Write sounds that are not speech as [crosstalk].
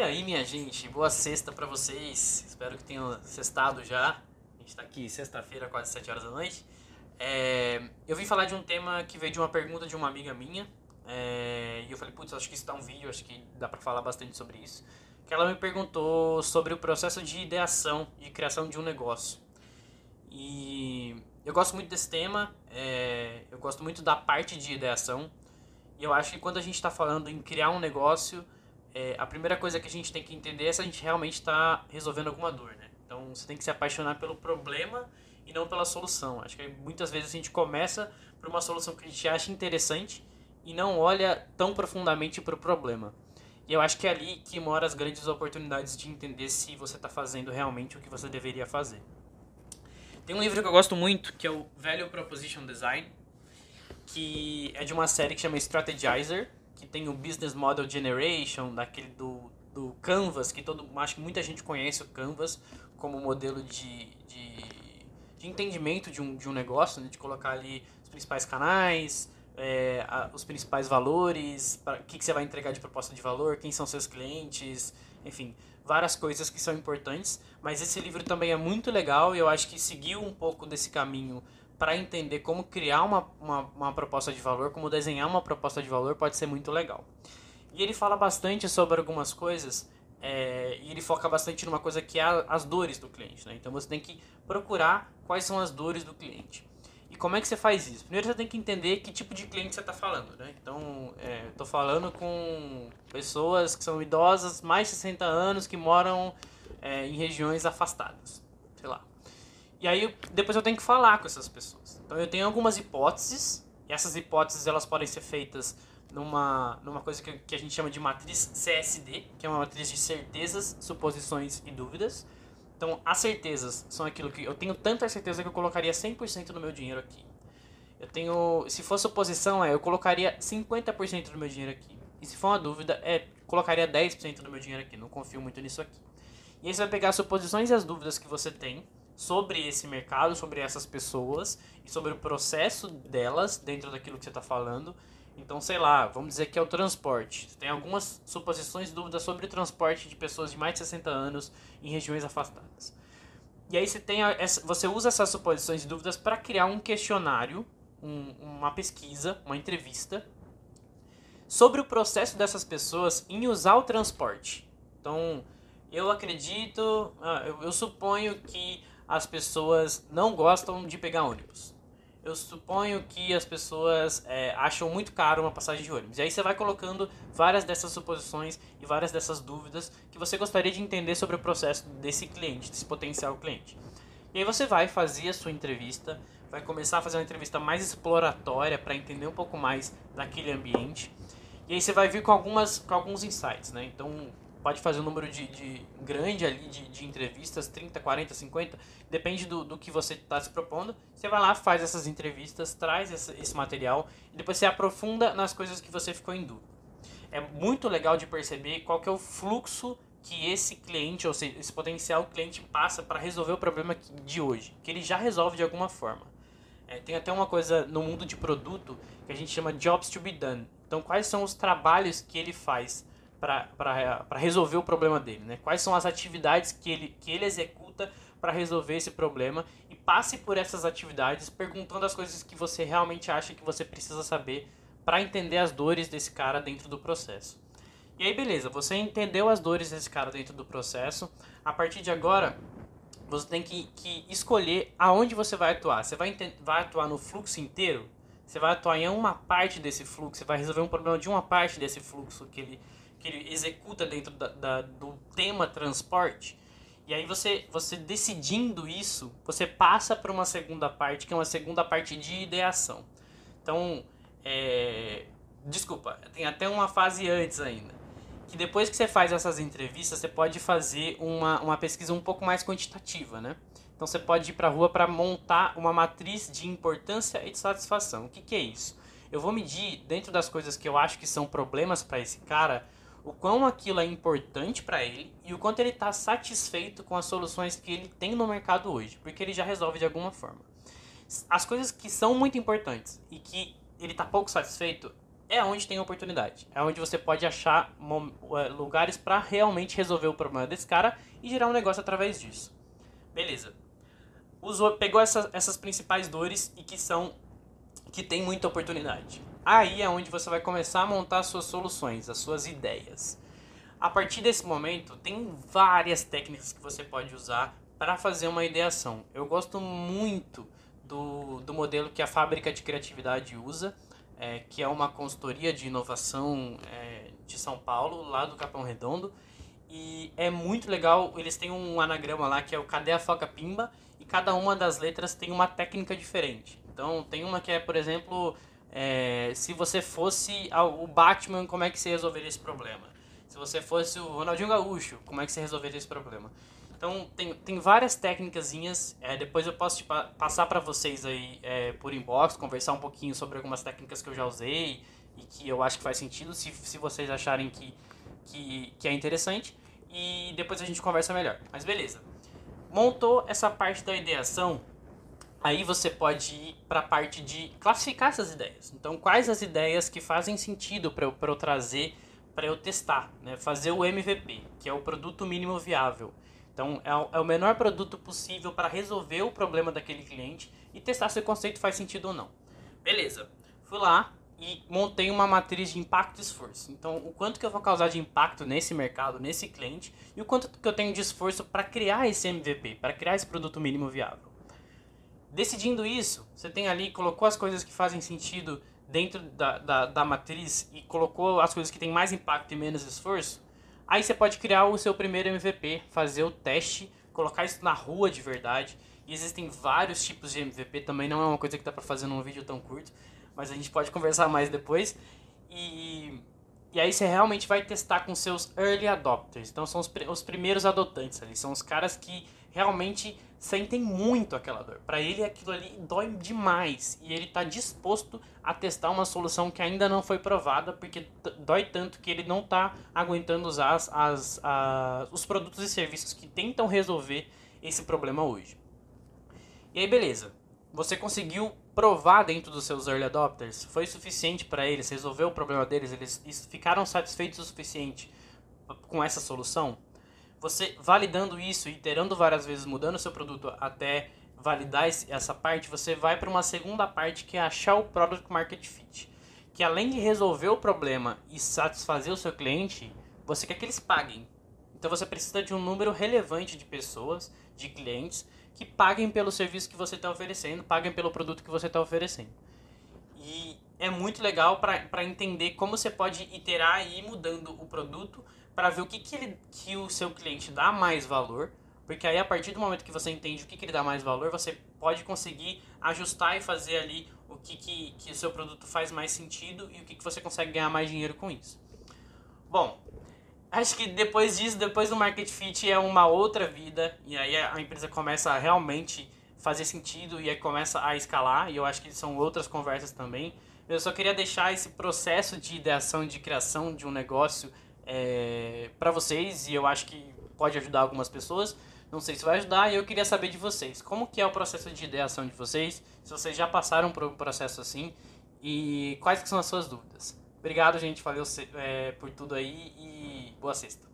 E aí, minha gente, boa sexta para vocês. Espero que tenham sextado já. A gente tá aqui sexta-feira, quase 7 horas da noite. É, eu vim falar de um tema que veio de uma pergunta de uma amiga minha. É, e eu falei, putz, acho que isso tá um vídeo, acho que dá para falar bastante sobre isso. Que ela me perguntou sobre o processo de ideação, de criação de um negócio. E eu gosto muito desse tema, é, eu gosto muito da parte de ideação. E eu acho que quando a gente está falando em criar um negócio, é, a primeira coisa que a gente tem que entender é se a gente realmente está resolvendo alguma dor, né? Então você tem que se apaixonar pelo problema e não pela solução. Acho que muitas vezes a gente começa por uma solução que a gente acha interessante e não olha tão profundamente para o problema. E eu acho que é ali que mora as grandes oportunidades de entender se você está fazendo realmente o que você deveria fazer. Tem um livro que eu gosto muito, que é o Value Proposition Design, que é de uma série que chama Strategizer, que tem o Business Model Generation, daquele do, do Canvas, que todo, acho que muita gente conhece o Canvas como modelo de, de, de entendimento de um, de um negócio, né? de colocar ali os principais canais, é, a, os principais valores, o que, que você vai entregar de proposta de valor, quem são seus clientes, enfim, várias coisas que são importantes. Mas esse livro também é muito legal e eu acho que seguiu um pouco desse caminho para entender como criar uma, uma, uma, proposta de valor, como desenhar uma proposta de valor, pode ser muito legal. E ele fala bastante sobre algumas coisas, é, e ele foca bastante numa coisa que é as dores do cliente. Né? Então você tem que procurar quais são as dores do cliente. E como é que você faz isso? Primeiro você tem que entender que tipo de cliente você está falando. Né? Então, estou é, falando com pessoas que são idosas, mais de 60 anos, que moram é, em regiões afastadas. Sei lá. E aí depois eu tenho que falar com essas pessoas. Então eu tenho algumas hipóteses, e essas hipóteses elas podem ser feitas numa, numa coisa que, que a gente chama de matriz CSD, que é uma matriz de certezas, suposições e dúvidas. Então as certezas são aquilo que eu tenho tanta certeza que eu colocaria 100% do meu dinheiro aqui. Eu tenho, se for suposição, é, eu colocaria 50% do meu dinheiro aqui. E se for uma dúvida, é, colocaria 10% do meu dinheiro aqui. Não confio muito nisso aqui. E aí você vai pegar as suposições e as dúvidas que você tem sobre esse mercado, sobre essas pessoas e sobre o processo delas dentro daquilo que você está falando. Então, sei lá, vamos dizer que é o transporte. Tem algumas suposições e dúvidas sobre o transporte de pessoas de mais de 60 anos em regiões afastadas. E aí você, tem a, você usa essas suposições e dúvidas para criar um questionário, um, uma pesquisa, uma entrevista sobre o processo dessas pessoas em usar o transporte. Então, eu acredito, ah, eu suponho que as pessoas não gostam de pegar ônibus. Eu suponho que as pessoas é, acham muito caro uma passagem de ônibus. E aí você vai colocando várias dessas suposições e várias dessas dúvidas que você gostaria de entender sobre o processo desse cliente, desse potencial cliente. E aí você vai fazer a sua entrevista, vai começar a fazer uma entrevista mais exploratória para entender um pouco mais daquele ambiente. E aí você vai vir com, algumas, com alguns insights, né? Então, pode fazer um número de, de grande ali de, de, entrevistas, 30, 40, 50, depende do, do que você está se propondo. Você vai lá, faz essas entrevistas, traz esse, esse, material e depois você aprofunda nas coisas que você ficou em dúvida. É muito legal de perceber qual que é o fluxo que esse cliente, ou seja, esse potencial cliente passa para resolver o problema de hoje, que ele já resolve de alguma forma. É, tem até uma coisa no mundo de produto que a gente chama jobs to be done. Então, quais são os trabalhos que ele faz para resolver o problema dele, né? Quais são as atividades que ele, que ele executa para resolver esse problema e passe por essas atividades perguntando as coisas que você realmente acha que você precisa saber para entender as dores desse cara dentro do processo. E aí, beleza, você entendeu as dores desse cara dentro do processo. A partir de agora, você tem que, que escolher aonde você vai atuar. Você vai, vai atuar no fluxo inteiro? Você vai atuar em uma parte desse fluxo? Você vai resolver um problema de uma parte desse fluxo que ele que ele executa dentro da, da, do tema transporte. E aí você, você decidindo isso, você passa para uma segunda parte, que é uma segunda parte de ideação. Então, é, desculpa, tem até uma fase antes ainda. Que depois que você faz essas entrevistas, você pode fazer uma, uma pesquisa um pouco mais quantitativa, né? Então você pode ir para a rua para montar uma matriz de importância e de satisfação. O que, que é isso? Eu vou medir, dentro das coisas que eu acho que são problemas para esse cara, o quão aquilo é importante para ele e o quanto ele está satisfeito com as soluções que ele tem no mercado hoje, porque ele já resolve de alguma forma. As coisas que são muito importantes e que ele está pouco satisfeito, é onde tem oportunidade. É onde você pode achar é, lugares para realmente resolver o problema desse cara e gerar um negócio através disso. Beleza. Usou, pegou essas principais dores e que são que tem muita oportunidade. Aí é onde você vai começar a montar suas soluções, as suas ideias. A partir desse momento, tem várias técnicas que você pode usar para fazer uma ideação. Eu gosto muito do, do modelo que a Fábrica de Criatividade usa, é, que é uma consultoria de inovação é, de São Paulo, lá do Capão Redondo. E é muito legal, eles têm um anagrama lá que é o Cadê a Foca Pimba, e cada uma das letras tem uma técnica diferente. Então, tem uma que é, por exemplo, é, se você fosse o Batman, como é que você resolveria esse problema? Se você fosse o Ronaldinho Gaúcho, como é que você resolveria esse problema? Então, tem, tem várias técnicas. É, depois eu posso tipo, passar para vocês aí é, por inbox, conversar um pouquinho sobre algumas técnicas que eu já usei e que eu acho que faz sentido, se, se vocês acharem que, que, que é interessante. E depois a gente conversa melhor. Mas beleza. Montou essa parte da ideação, aí você pode ir para a parte de classificar essas ideias. Então, quais as ideias que fazem sentido para eu, eu trazer, para eu testar, né? fazer o MVP, que é o produto mínimo viável. Então, é o, é o menor produto possível para resolver o problema daquele cliente e testar se o conceito faz sentido ou não. Beleza, fui lá e montei uma matriz de impacto e esforço. Então, o quanto que eu vou causar de impacto nesse mercado, nesse cliente, e o quanto que eu tenho de esforço para criar esse MVP, para criar esse produto mínimo viável. Decidindo isso, você tem ali, colocou as coisas que fazem sentido dentro da, da, da matriz e colocou as coisas que têm mais impacto e menos esforço, Aí você pode criar o seu primeiro MVP, fazer o teste, colocar isso na rua de verdade. E existem vários tipos de MVP, também não é uma coisa que dá pra fazer num vídeo tão curto, mas a gente pode [laughs] conversar mais depois. E, e aí você realmente vai testar com seus early adopters. Então são os, os primeiros adotantes ali, são os caras que realmente sentem muito aquela dor. Para ele aquilo ali dói demais e ele está disposto a testar uma solução que ainda não foi provada porque dói tanto que ele não está aguentando usar as, as, as, os produtos e serviços que tentam resolver esse problema hoje. E aí beleza, você conseguiu provar dentro dos seus early adopters, foi suficiente para eles resolver o problema deles, eles ficaram satisfeitos o suficiente com essa solução? Você validando isso, iterando várias vezes, mudando o seu produto até validar essa parte, você vai para uma segunda parte que é achar o product market fit. Que além de resolver o problema e satisfazer o seu cliente, você quer que eles paguem. Então você precisa de um número relevante de pessoas, de clientes, que paguem pelo serviço que você está oferecendo, paguem pelo produto que você está oferecendo. E é muito legal para entender como você pode iterar e ir mudando o produto para ver o que, que, ele, que o seu cliente dá mais valor, porque aí a partir do momento que você entende o que, que ele dá mais valor, você pode conseguir ajustar e fazer ali o que, que, que o seu produto faz mais sentido e o que, que você consegue ganhar mais dinheiro com isso. Bom, acho que depois disso, depois do market fit é uma outra vida e aí a empresa começa a realmente fazer sentido e aí começa a escalar e eu acho que são outras conversas também. Eu só queria deixar esse processo de ideação, de criação de um negócio é, para vocês e eu acho que pode ajudar algumas pessoas. Não sei se vai ajudar e eu queria saber de vocês. Como que é o processo de ideação de vocês? Se vocês já passaram por um processo assim e quais que são as suas dúvidas. Obrigado, gente. Valeu é, por tudo aí e boa sexta.